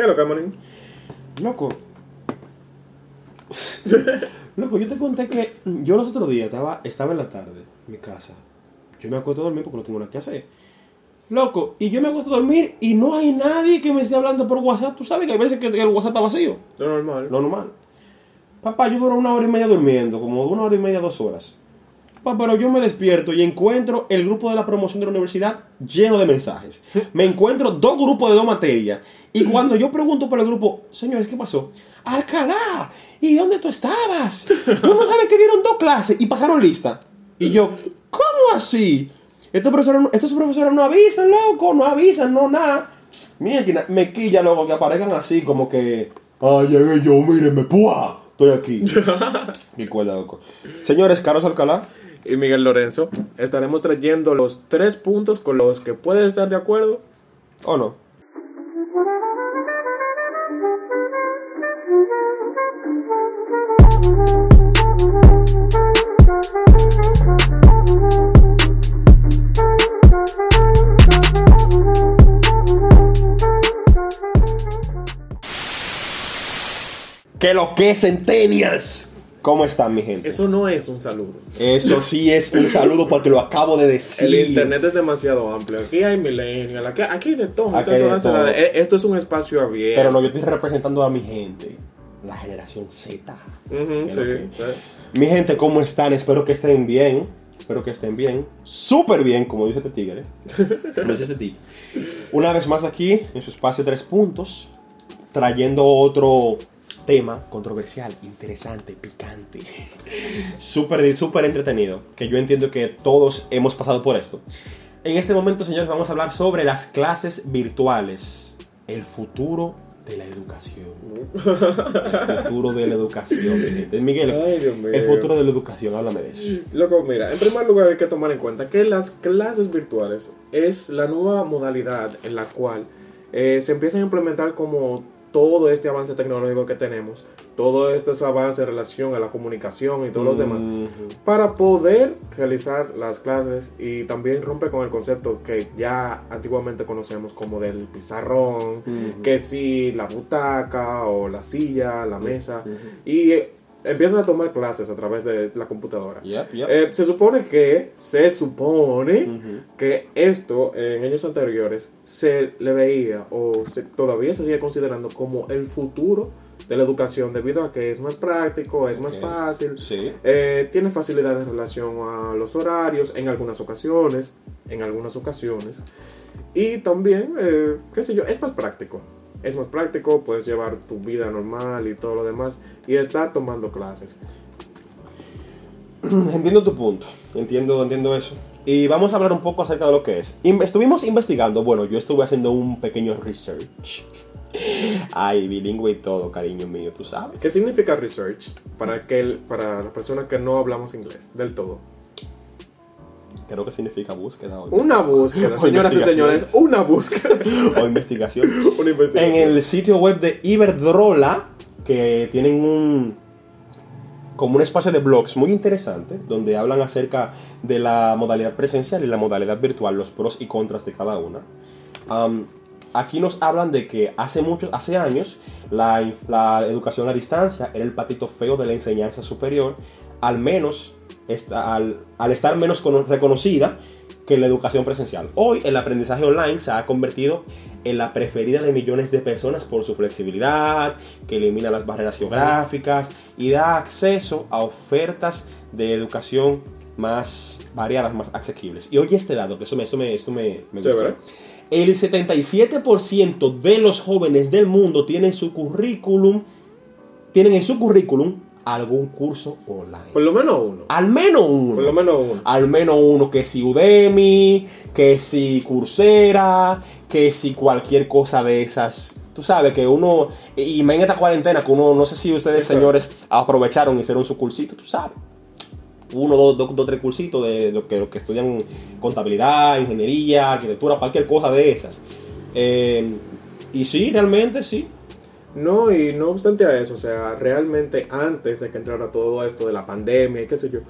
¿Qué es lo que, manín? Loco. Loco, yo te conté que yo los otros días estaba, estaba en la tarde en mi casa. Yo me acuesto a dormir porque no tengo nada que hacer. Loco, y yo me acuesto a dormir y no hay nadie que me esté hablando por WhatsApp. Tú sabes que hay veces que el WhatsApp está vacío. Lo normal. Lo normal. Papá, yo duro una hora y media durmiendo, como una hora y media, dos horas. Pero yo me despierto y encuentro el grupo de la promoción de la universidad lleno de mensajes. Me encuentro dos grupos de dos materias. Y cuando yo pregunto por el grupo, señores, ¿qué pasó? Alcalá, ¿y dónde tú estabas? Tú no sabes que dieron dos clases y pasaron lista. Y yo, ¿cómo así? Estos profesores, estos profesores no avisan, loco, no avisan, no nada. Mira, me quilla, loco, que aparezcan así, como que, ay, llegué yo, mírenme, ¡pua! Estoy aquí. Mi cuerda, loco. Señores, Carlos Alcalá. Y Miguel Lorenzo, estaremos trayendo los tres puntos con los que puedes estar de acuerdo. ¿O no? Que lo que Centennials. ¿Cómo están, mi gente? Eso no es un saludo. Eso sí es un saludo porque lo acabo de decir. El internet es demasiado amplio. Aquí hay millennials, aquí, aquí hay de todo. Aquí hay de todo. eh, Esto es un espacio abierto. Pero no, yo estoy representando a mi gente. La generación Z. Sí, lo que- sí. Mi gente, ¿cómo están? Espero que estén bien. Espero que estén bien. Súper bien, como dice este tigre. Como dice este tipo. Una vez más aquí, en su espacio Tres Puntos, trayendo otro tema controversial, interesante, picante. Súper, súper entretenido. Que yo entiendo que todos hemos pasado por esto. En este momento, señores, vamos a hablar sobre las clases virtuales. El futuro de la educación. El futuro de la educación, gente. Miguel, Ay, el futuro de la educación, háblame de eso. Loco, mira, en primer lugar hay que tomar en cuenta que las clases virtuales es la nueva modalidad en la cual eh, se empiezan a implementar como todo este avance tecnológico que tenemos, todo este avance en relación a la comunicación y todos los demás, para poder realizar las clases y también rompe con el concepto que ya antiguamente conocemos como del pizarrón, que si la butaca o la silla, la mesa, y empiezas a tomar clases a través de la computadora. Yep, yep. Eh, se supone que, se supone Ujú. que esto en años anteriores se le veía o se- todavía se sigue considerando como el futuro de la educación debido a que es más práctico, es más Ok. fácil, Sí. eh, tiene facilidad en relación a los horarios en algunas ocasiones, en algunas ocasiones, y también, eh, qué sé yo, es más práctico. Es más práctico, puedes llevar tu vida normal y todo lo demás y estar tomando clases. Entiendo tu punto, entiendo, entiendo eso. Y vamos a hablar un poco acerca de lo que es. Estuvimos investigando, bueno, yo estuve haciendo un pequeño research. Ay, bilingüe y todo, cariño mío, tú sabes. ¿Qué significa research para, aquel, para las personas que no hablamos inglés del todo? Creo que significa búsqueda o, Una búsqueda, señoras y señores, una búsqueda. o investigación. una investigación. En el sitio web de Iberdrola, que tienen un como un espacio de blogs muy interesante, donde hablan acerca de la modalidad presencial y la modalidad virtual, los pros y contras de cada una. Aquí nos hablan de que hace muchos, hace años, la, la educación a distancia era el patito feo de la enseñanza superior, al menos al, al estar menos cono- reconocida que la educación presencial. Hoy el aprendizaje online se ha convertido en la preferida de millones de personas por su flexibilidad, que elimina las barreras geográficas y da acceso a ofertas de educación más variadas, más asequibles. Y oye este dato, que eso me, esto me, esto me, me gustó. Chévere. El 77% de los jóvenes del mundo tienen su currículum, tienen en su currículum algún curso online. Por lo menos uno. Al menos uno. Por lo menos uno. Al menos uno que si Udemy, que si Coursera, que si cualquier cosa de esas Tú sabes que uno, y más en esta cuarentena, que uno, no sé si ustedes, señores, aprovecharon y hicieron su cursito, tú sabes. Uno, dos, dos, dos, tres cursitos de los que, los que estudian contabilidad, ingeniería, arquitectura, cualquier cosa de esas. Eh, y sí, realmente sí. No, y no obstante a eso, o sea, realmente antes de que entrara todo esto de la pandemia y qué sé yo,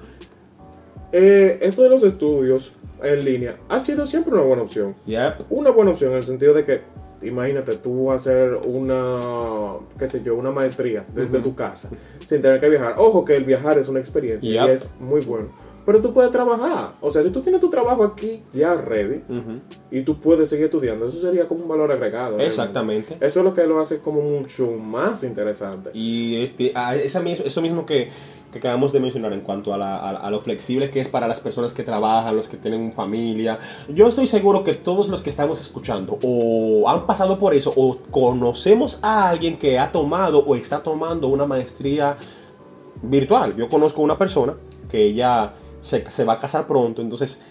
eh, esto de los estudios en línea ha sido siempre una buena opción. Yep. Una buena opción en el sentido de que, imagínate, tú hacer una, qué sé yo, una maestría desde tu casa, sin tener que viajar. Ojo que el viajar es una experiencia Yep. y es muy bueno. Pero tú puedes trabajar. O sea, si tú tienes tu trabajo aquí ya ready Ujú. y tú puedes seguir estudiando, eso sería como un valor agregado. realmente. Exactamente. Eso es lo que lo hace como mucho más interesante. Y este, a esa mis- eso mismo que, que acabamos de mencionar en cuanto a, la- a- a lo flexible que es para las personas que trabajan, los que tienen familia. Yo estoy seguro que todos los que estamos escuchando o han pasado por eso o conocemos a alguien que ha tomado o está tomando una maestría virtual. Yo conozco una persona que ella se, se va a casar pronto, entonces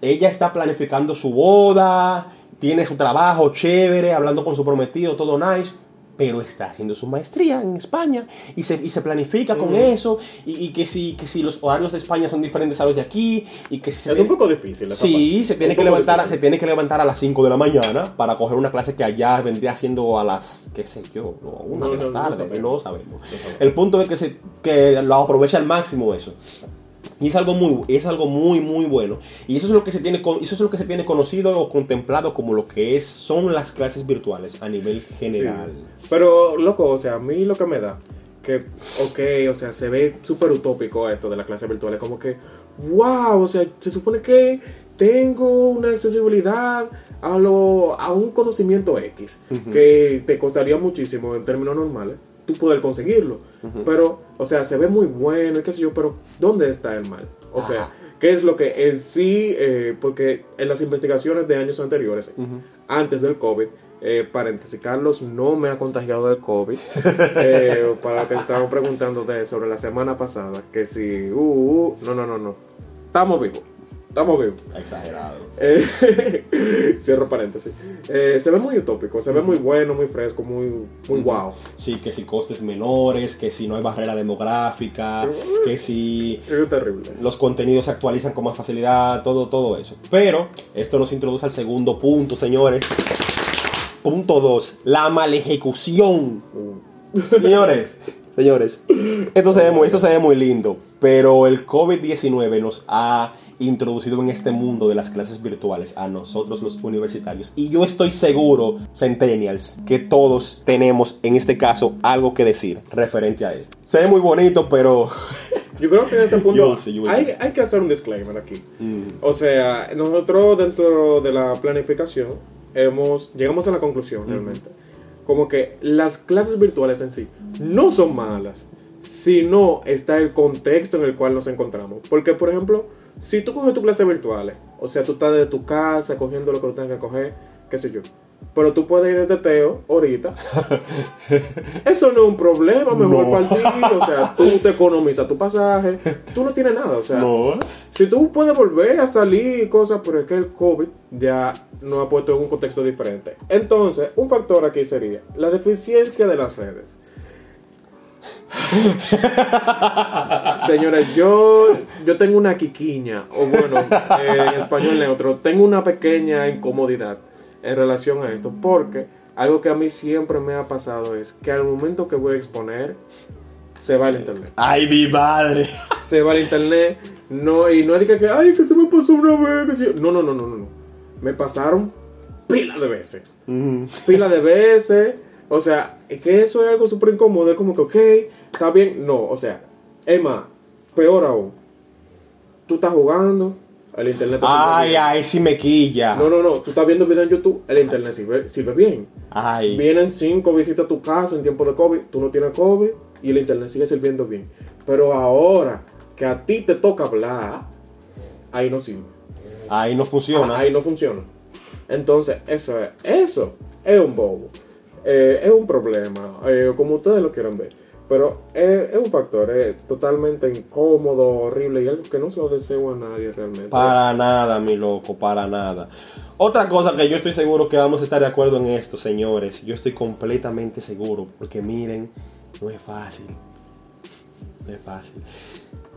ella está planificando su boda, tiene su trabajo chévere, hablando con su prometido, todo nice, pero está haciendo su maestría en España y se, y se planifica con eso, y, y que, si, que si los horarios de España son diferentes a los de aquí, y que si se Es un poco difícil. Sí, parte. se tiene, Un que levantar, se tiene que levantar a las 5 de la mañana para coger una clase que allá vendría siendo a las, qué sé yo, no, una No, de la no, tarde, no sabemos. No sabemos. El punto es que, se, que lo aprovecha al máximo eso. Y es algo muy, es algo muy, muy bueno. Y eso es lo que se tiene, eso es lo que se tiene conocido o contemplado como lo que es, son las clases virtuales a nivel general. Sí. Pero, loco, o sea, a mí lo que me da, que, ok, o sea, se ve súper utópico esto de la clase virtual. Es como que, wow, o sea, se supone que tengo una accesibilidad a, lo, a un conocimiento X, que te costaría muchísimo en términos normales, tú poder conseguirlo. Pero, o sea, se ve muy bueno y qué sé yo, pero ¿dónde está el mal? O sea. ¿qué es lo que en sí, eh, porque en las investigaciones de años anteriores, antes del COVID, eh, paréntesis, Carlos no me ha contagiado del COVID. eh, para lo que estaban preguntando de, sobre la semana pasada, que si, uh, uh, no, no, no, no. Estamos vivos, estamos vivos. Exagerado. Eh, cierro paréntesis. Eh, se ve muy utópico, se ve muy bueno, muy fresco, muy, muy wow. Sí, que si costes menores, que si no hay barrera demográfica, que si Es terrible. los contenidos se actualizan con más facilidad, todo, todo eso. Pero esto nos introduce al segundo punto, señores. Punto 2, la mal ejecución. Señores, señores, esto se, ve muy, esto se ve muy lindo, pero el COVID-19 nos ha introducido en este mundo de las clases virtuales a nosotros los universitarios. Y yo estoy seguro, Centennials, que todos tenemos en este caso algo que decir referente a esto. Se ve muy bonito, pero... Yo creo que en este punto Yo sí, yo hay, hay que hacer un disclaimer aquí. Mm. O sea, nosotros dentro de la planificación hemos llegamos a la conclusión realmente. Como que las clases virtuales en sí no son malas, sino está el contexto en el cual nos encontramos. Porque, por ejemplo, si tú coges tu clase virtuales, o sea, tú estás de tu casa cogiendo lo que tú tengas que coger, qué sé yo. Pero tú puedes ir de teteo ahorita. Eso no es un problema, mejor No. partir. O sea, tú te economizas tu pasaje. Tú no tienes nada. O sea, No. si tú puedes volver a salir y cosas, pero es que el COVID ya nos ha puesto en un contexto diferente. Entonces, un factor aquí sería la deficiencia de las redes. Señores, yo, yo tengo una quiquiña, o bueno, eh, en español neutro, tengo una pequeña incomodidad en relación a esto, porque algo que a mí siempre me ha pasado es que al momento que voy a exponer, se va el internet Ay, mi madre. se va al internet. No, y no es de que, ay, que se me pasó una vez. que sí". No, no, no, no, no, no. Me pasaron pila de veces. Mm. Pila de veces. O sea, es que eso es algo súper incómodo. Es como que, ok, está bien. No, o sea, más, peor aún. Tú estás jugando, el internet te sirve Ay, bien. ay, si me quilla. No, no, no. Tú estás viendo video en YouTube, el internet sirve, sirve bien. Ay. Vienen cinco visitas a tu casa en tiempo de COVID, tú no tienes COVID y el internet sigue sirviendo bien. Pero ahora que a ti te toca hablar, ahí no sirve. Ahí no funciona. Ahí no funciona. Entonces, eso es, eso es un bobo. Eh, es un problema, eh, como ustedes lo quieran ver. Pero es, es un factor, es totalmente incómodo, horrible y algo que no se lo deseo a nadie realmente. Para nada, mi loco, para nada. Otra cosa que yo estoy seguro que vamos a estar de acuerdo en esto, señores. Yo estoy completamente seguro, porque miren, no es fácil. No es fácil.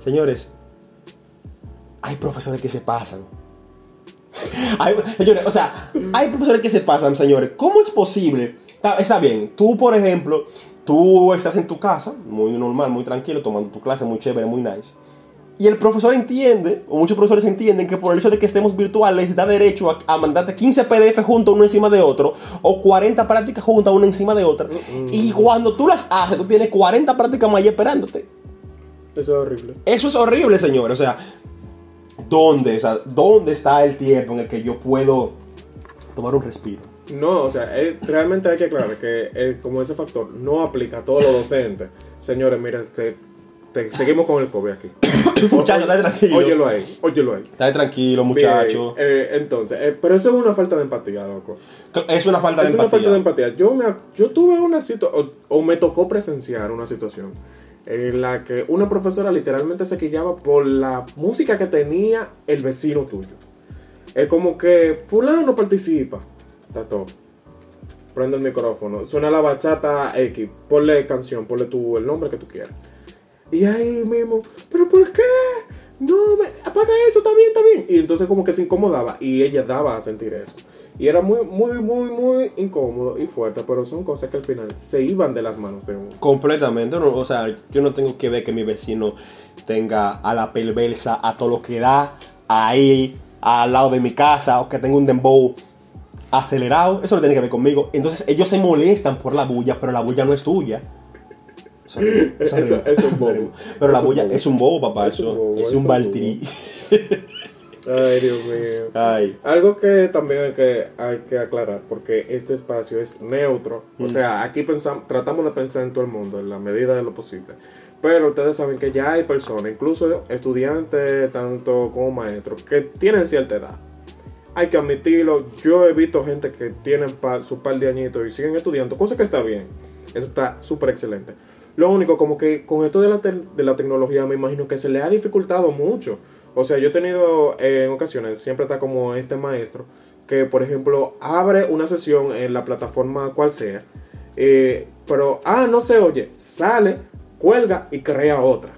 Señores, hay profesores que se pasan. Hay- o sea, hay profesores que se pasan, señores. ¿Cómo es posible? Está bien, tú, por ejemplo, tú estás en tu casa, muy normal, muy tranquilo, tomando tu clase, muy chévere, muy nice. Y el profesor entiende, o muchos profesores entienden, que por el hecho de que estemos virtuales da derecho a, a mandarte 15 PDF juntos uno encima de otro, o 40 prácticas juntas una encima de otra. Y cuando tú las haces, tú tienes 40 prácticas más esperándote. Eso es horrible. Eso es horrible, señor. O sea, ¿dónde, o sea, ¿dónde está el tiempo en el que yo puedo tomar un respiro? No, o sea, eh, realmente hay que aclarar que eh, como ese factor no aplica a todos los docentes. Señores, mira, te- te- seguimos con el COVID aquí. Muchacho, estate tranquilo. Óyelo ahí, óyelo ahí. Está tranquilo, Bien, muchacho. eh, entonces, eh, pero eso es una falta de empatía, loco. Es una falta de Es una empatía. falta de empatía. Yo, me, yo tuve una situación, o, o me tocó presenciar una situación en la que una profesora literalmente se quillaba por la música que tenía el vecino tuyo. Es como que fulano participa. Está todo. Prende el micrófono. Suena la bachata X. Ponle canción, ponle tú el nombre que tú quieras. Y ahí mismo, ¿pero por qué? No, me, apaga eso, está bien, está bien. Y entonces como que se incomodaba y ella daba a sentir eso. Y era muy, muy, muy, muy incómodo y fuerte, pero son cosas que al final se iban de las manos de uno. Completamente, no, o sea, yo no tengo que ver que mi vecino tenga a la perversa a todo lo que da ahí al lado de mi casa o que tenga un dembow acelerado, eso no tiene que ver conmigo. Entonces ellos se molestan por la bulla, pero la bulla no es tuya. Eso, Eso- eso es bobo. Pero la bulla es un bobo, papá, Es un bobo, es un. Ay, Dios mío. Ay. Algo que también hay que, hay que aclarar, porque este espacio es neutro. O sea, aquí pensamos, tratamos de pensar en todo el mundo, en la medida de lo posible. Pero ustedes saben que ya hay personas, incluso estudiantes, tanto como maestros, que tienen cierta edad. Hay que admitirlo. Yo he visto gente que tienen su par de añitos y siguen estudiando, cosa que está bien. Eso está súper excelente. Lo único, como que con esto de la, de la tecnología, me imagino que se le ha dificultado mucho. O sea, yo he tenido eh, en ocasiones, siempre está como este maestro, que por ejemplo abre una sesión en la plataforma cual sea, eh, pero, ah, no se oye, sale, cuelga y crea otra.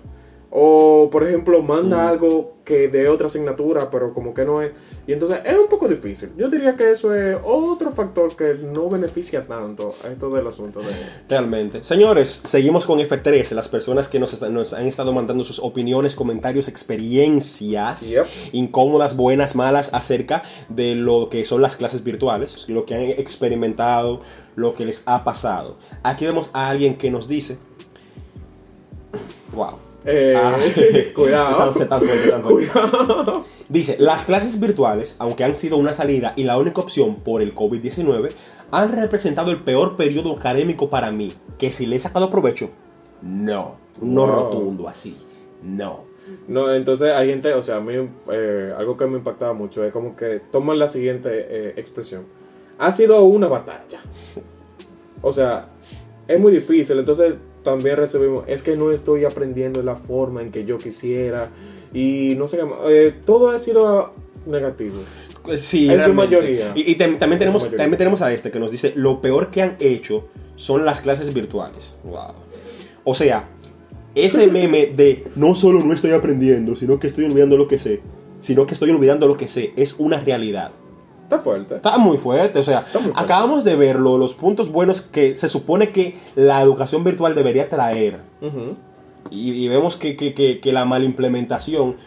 O, por ejemplo, manda algo que de otra asignatura, pero como que no es. Y entonces es un poco difícil. Yo diría que eso es otro factor que no beneficia tanto a esto del asunto de... Realmente. Señores, seguimos con F3, las personas que nos, han estado mandando sus opiniones, comentarios, experiencias Yep. incómodas, buenas, malas, acerca de lo que son las clases virtuales, lo que han experimentado, lo que les ha pasado. Aquí vemos a alguien que nos dice... Wow. Eh, Ah, cuidado. esa fue tan fuerte, tan fuerte. Dice, las clases virtuales, aunque han sido una salida y la única opción por el COVID-19, han representado el peor periodo académico para mí. Que si le he sacado provecho, no. No Wow. rotundo, así. No. No, entonces hay gente, o sea, a mí eh, algo que me impactaba mucho es como que toman la siguiente eh, expresión. Ha sido una batalla. O sea, es muy difícil. Entonces también recibimos, es que no estoy aprendiendo la forma en que yo quisiera. Y no sé qué más. Eh, todo ha sido negativo. Sí, En su mayoría. Y, y tam- también, tenemos, también tenemos a este que nos dice, lo peor que han hecho son las clases virtuales. Wow. O sea, ese meme de no solo no estoy aprendiendo, sino que estoy olvidando lo que sé, sino que estoy olvidando lo que sé, es una realidad. Está fuerte. Está muy fuerte, o sea, fuerte. acabamos de verlo, los puntos buenos que se supone que la educación virtual debería traer. Ujú. Y, y vemos que, que- que- que la malimplementación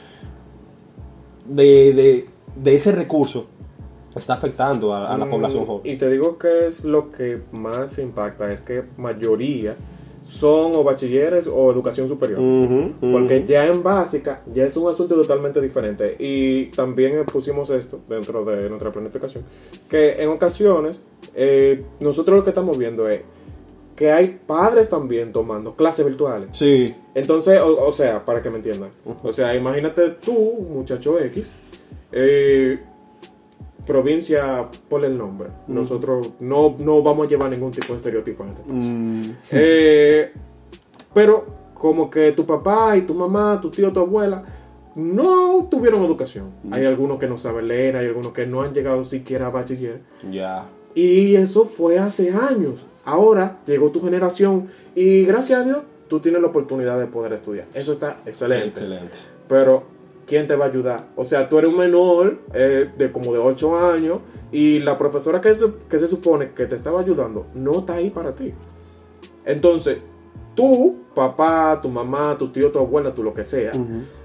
de, de- de ese recurso está afectando a, a la Mm, población joven. Y te digo que es lo que más impacta, es que mayoría son o bachilleres o educación superior. Porque ya en básica ya es un asunto totalmente diferente. Y también pusimos esto dentro de nuestra planificación. Que en ocasiones eh, nosotros lo que estamos viendo es que hay padres también tomando clases virtuales. Sí, Entonces, o, o sea, para que me entiendan. O sea, imagínate tú, muchacho X, eh, provincia, ponle el nombre. Nosotros no, no vamos a llevar ningún tipo de estereotipo en este caso. mm, Eh, pero como que tu papá y tu mamá, tu tío, tu abuela, no tuvieron educación. Hay algunos que no saben leer, hay algunos que no han llegado siquiera a bachiller. Ya. Y eso fue hace años. Ahora llegó tu generación y gracias a Dios tú tienes la oportunidad de poder estudiar. Eso está excelente. Excelente. Pero, ¿quién te va a ayudar? O sea, tú eres un menor eh, de como de 8 años y la profesora que se, que se supone que te estaba ayudando no está ahí para ti. Entonces, tú, papá, tu mamá, tu tío, tu abuela, tú lo que sea,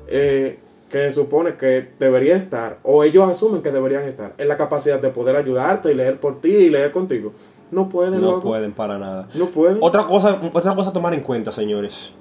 eh, que se supone que debería estar, o ellos asumen que deberían estar, en la capacidad de poder ayudarte y leer por ti y leer contigo. No pueden, No pueden para nada. No pueden. Otra cosa, otra cosa a tomar en cuenta, señores.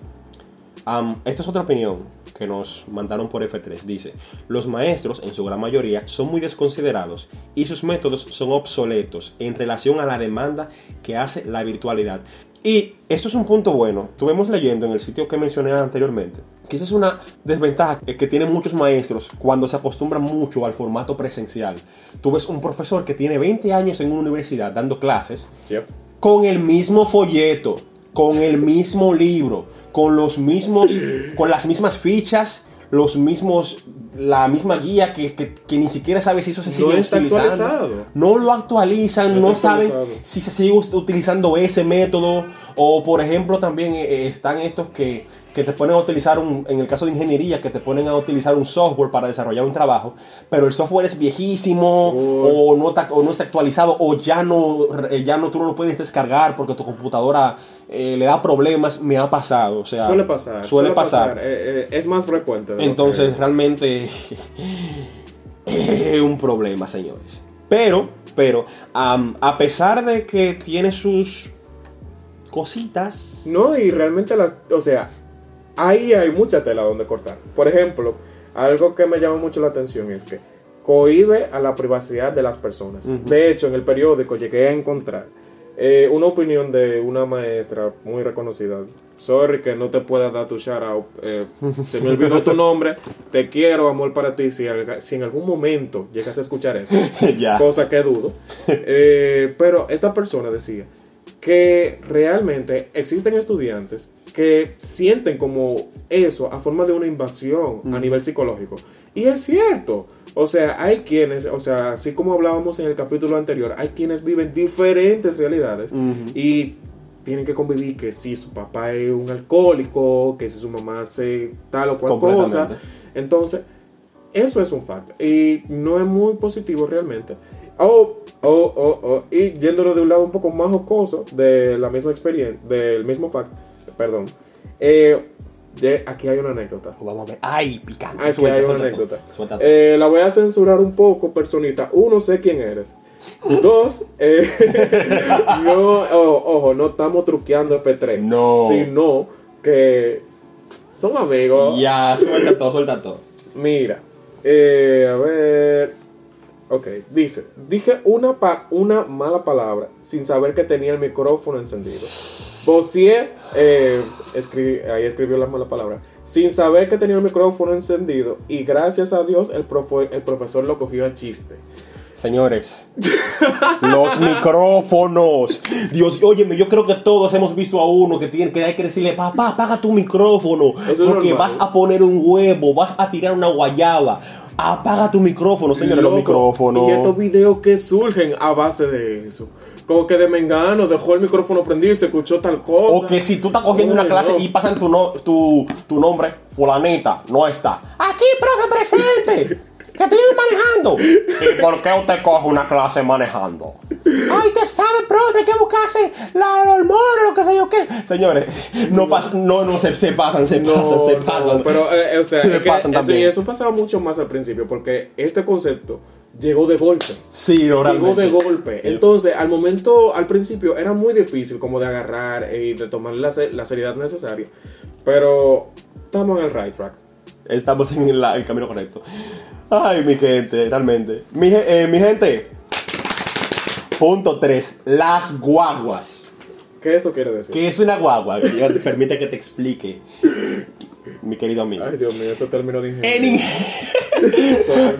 Am, esta es otra opinión que nos mandaron por F3. Dice, los maestros, en su gran mayoría, son muy desconsiderados y sus métodos son obsoletos en relación a la demanda que hace la virtualidad. Y esto es un punto bueno. Estuvimos leyendo en el sitio que mencioné anteriormente que esa es una desventaja que tienen muchos maestros cuando se acostumbran mucho al formato presencial. Tú ves un profesor que tiene 20 años en una universidad dando clases Yep. con el mismo folleto, con el mismo libro, con los mismos, con las mismas fichas, los mismos, la misma guía que, que- que ni siquiera sabe si eso se sigue utilizando. actualizado. No lo actualizan, No saben si se sigue utilizando ese método. O por ejemplo también eh, están estos que, que te ponen a utilizar un, en el caso de ingeniería, que te ponen a utilizar un software para desarrollar un trabajo, pero el software es viejísimo o no, está, o no está actualizado o ya no, eh, ya no tú no lo puedes descargar porque tu computadora eh, le da problemas, me ha pasado. O sea, Suele pasar. Suele pasar. Eh, eh, es más frecuente. Entonces, que- realmente es un problema, señores. Pero, pero, a pesar de que tiene sus cositas. No, y realmente las, o sea, ahí hay mucha tela donde cortar. Por ejemplo, algo que me llama mucho la atención es que cohíbe a la privacidad de las personas. De hecho, en el periódico llegué a encontrar eh, una opinión de una maestra muy reconocida. Sorry que no te pueda dar tu shout out. eh, se me olvidó tu nombre. Te quiero, amor para ti. Si, en algún momento llegas a escuchar esto, cosa que dudo. Eh, pero esta persona decía que realmente existen estudiantes que sienten como eso a forma de una invasión a nivel psicológico. Y es cierto. O sea, hay quienes, o sea, así como hablábamos en el capítulo anterior, hay quienes viven diferentes realidades Ujú. y tienen que convivir que si su papá es un alcohólico, que si su mamá hace tal o cual cosa. Entonces, eso es un fact. Y no es muy positivo realmente. Oh, oh, oh, oh. Y yéndolo de un lado un poco más jocoso, de la misma experiencia, del mismo fact, perdón. Eh, de- aquí hay una anécdota. Vamos a ver. Ay, picante. Aquí Suelta, hay una suelta anécdota. suelta. Eh, la voy a censurar un poco, personita. Uno, sé quién eres. Dos, eh, no, ojo, no estamos truqueando F3. No. Sino que son amigos. ya, suelta todo, suelta todo. Mira, eh, a ver. Ok, dice: Dije una, pa- una mala palabra sin saber que tenía el micrófono encendido. Bossier, eh, escri- ahí escribió la mala palabra, sin saber que tenía el micrófono encendido. Y gracias a Dios, el, profe- el profesor lo cogió a chiste. Señores, los micrófonos. Dios, óyeme, yo creo que todos hemos visto a uno que tiene que hay que decirle, papá, apaga tu micrófono. Eso porque vas a poner un huevo, vas a tirar una guayaba. Apaga tu micrófono, señores, los micrófonos. Y estos videos que surgen a base de eso. Como que de Mengano dejó el micrófono prendido y se escuchó tal cosa. O que si tú estás cogiendo una Ay, clase no. y pasan tu, no- tu, tu nombre, fulanita, no está. Aquí, profe, presente. Que estoy manejando. ¿Y por qué usted coge una clase manejando? Ay, usted sabe, profe, que buscarse la hormona, lo que sé yo qué. Señores, no, pas- no, no se, se pasan, se No, pasan, se no, pasan. pero, eh, o sea, Se es que pasan eso, también. y eso pasaba mucho más al principio, porque este concepto llegó de golpe. sí, no, Llegó de golpe. Entonces, al momento, al principio, era muy difícil como de agarrar y de tomar la, la seriedad necesaria. Pero estamos en el right track. Estamos en la- el camino correcto. Ay, mi gente, realmente. Mi, eh, mi gente. Punto 3. Las guaguas. ¿Qué eso quiere decir? ¿Qué es una guagua? Permite que te explique, mi querido amigo. Ay, Dios mío, esos términos de ingeniería. En,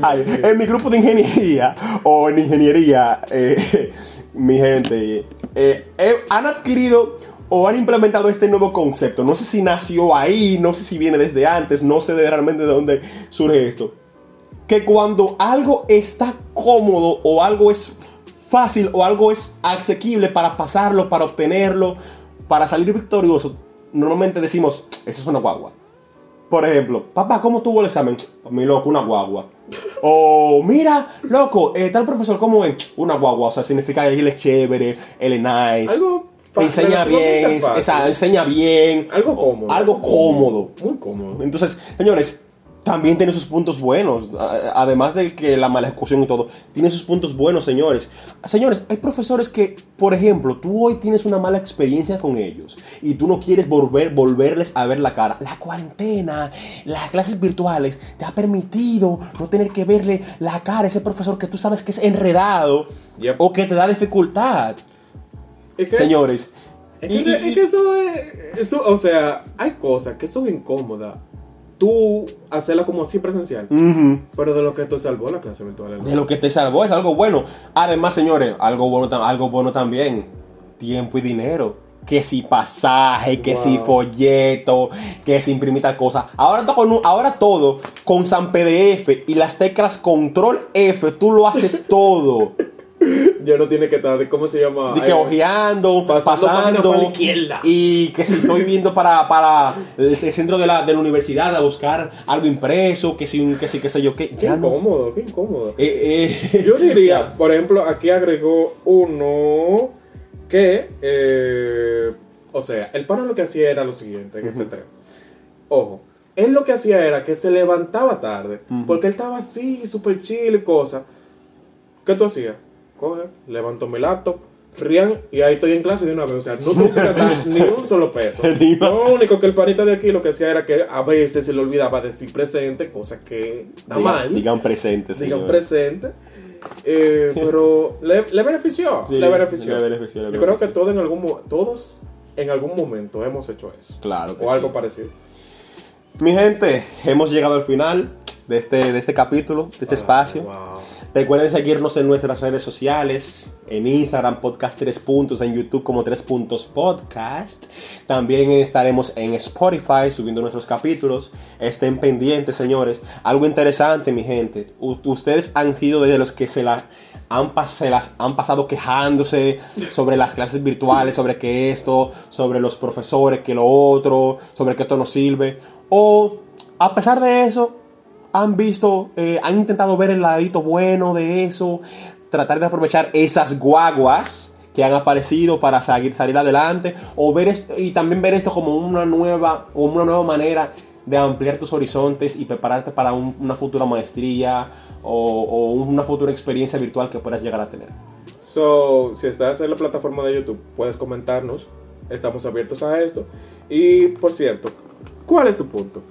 Ay, en mi grupo de ingeniería o en ingeniería, eh, mi gente, eh, eh, han adquirido o han implementado este nuevo concepto. No sé si nació ahí, no sé si viene desde antes, no sé de realmente de dónde surge esto. Que cuando algo está cómodo o algo es fácil o algo es asequible para pasarlo, para obtenerlo, para salir victorioso, normalmente decimos, eso es una guagua. Por ejemplo, papá, ¿cómo tuvo el examen? Mi loco, una guagua. O mira, loco, eh, tal profesor, ¿cómo ven? Una guagua. O sea, significa que él es chévere, él es nice. Algo enseña bien, fácil. esa- enseña bien. Algo cómodo. Algo cómodo. Muy cómodo. Entonces, señores, también tiene sus puntos buenos. Además de que la mala ejecución y todo, tiene sus puntos buenos, señores. Señores, hay profesores que, por ejemplo, tú hoy tienes una mala experiencia con ellos y tú no quieres volver, volverles a ver la cara. La cuarentena, las clases virtuales, te ha permitido no tener que verle la cara a ese profesor que tú sabes que es enredado Yep. o que te da dificultad. Es que- Señores. Es que, y- es que eso es. Eso, o sea, hay cosas que son incómodas. Tú hacerla como así presencial. Pero de lo que te salvó la clase virtual. De lo que te salvó es algo bueno. Además, señores, algo bueno, algo bueno también. Tiempo y dinero. Que si pasaje, que Wow. si folleto, que si imprimir tal cosa. Ahora con ahora todo con San PDF y las teclas Control F, tú lo haces todo. Ya no tiene que estar, ¿cómo se llama? De que ojeando, pasando pasando. para la izquierda. Y que si estoy viendo para, para el, centro de la, de la universidad a buscar algo impreso, que si, que si, qué sé yo, qué. Qué Ya no. incómodo, qué incómodo. Eh, eh, Yo diría, por ejemplo, aquí agregó uno que, eh, o sea, el pana lo que hacía era lo siguiente en este tema. Ojo, él lo que hacía era que se levantaba tarde, porque él estaba así, súper chill y cosas. ¿Qué tú hacías? Coge, levanto mi laptop, rían y ahí estoy en clase de una vez. O sea, no tuve que gastar ni un solo peso. Lo único que el panita de aquí lo que hacía era que a veces se le olvidaba decir presente, cosa que Digan- mal Digan presentes. digan señores. presente. Eh, pero le, le benefició. Sí, le benefició. le benefició, le Yo creo que todo en algún, todos en algún momento hemos hecho eso. Claro que O algo sí. parecido. Mi gente, hemos llegado al final de este, de este capítulo, de este espacio. Wow. Recuerden seguirnos en nuestras redes sociales, en Instagram, podcast 3 puntos, en YouTube como 3 puntos podcast. También estaremos en Spotify subiendo nuestros capítulos. Estén pendientes, señores. Algo interesante, mi gente. Ustedes han sido de los que se, la, han, se las han pasado quejándose sobre las clases virtuales, sobre que esto, sobre los profesores, que lo otro, sobre que esto no sirve. O, a pesar de eso, han visto, eh, han intentado ver el ladito bueno de eso, tratar de aprovechar esas guaguas que han aparecido para seguir, salir adelante, o ver esto, y también ver esto como una nueva, como una nueva manera de ampliar tus horizontes y prepararte para un- una futura maestría o, o una futura experiencia virtual que puedas llegar a tener. So, si estás en la plataforma de YouTube, puedes comentarnos. Estamos abiertos a esto. Y por cierto, ¿cuál es tu punto?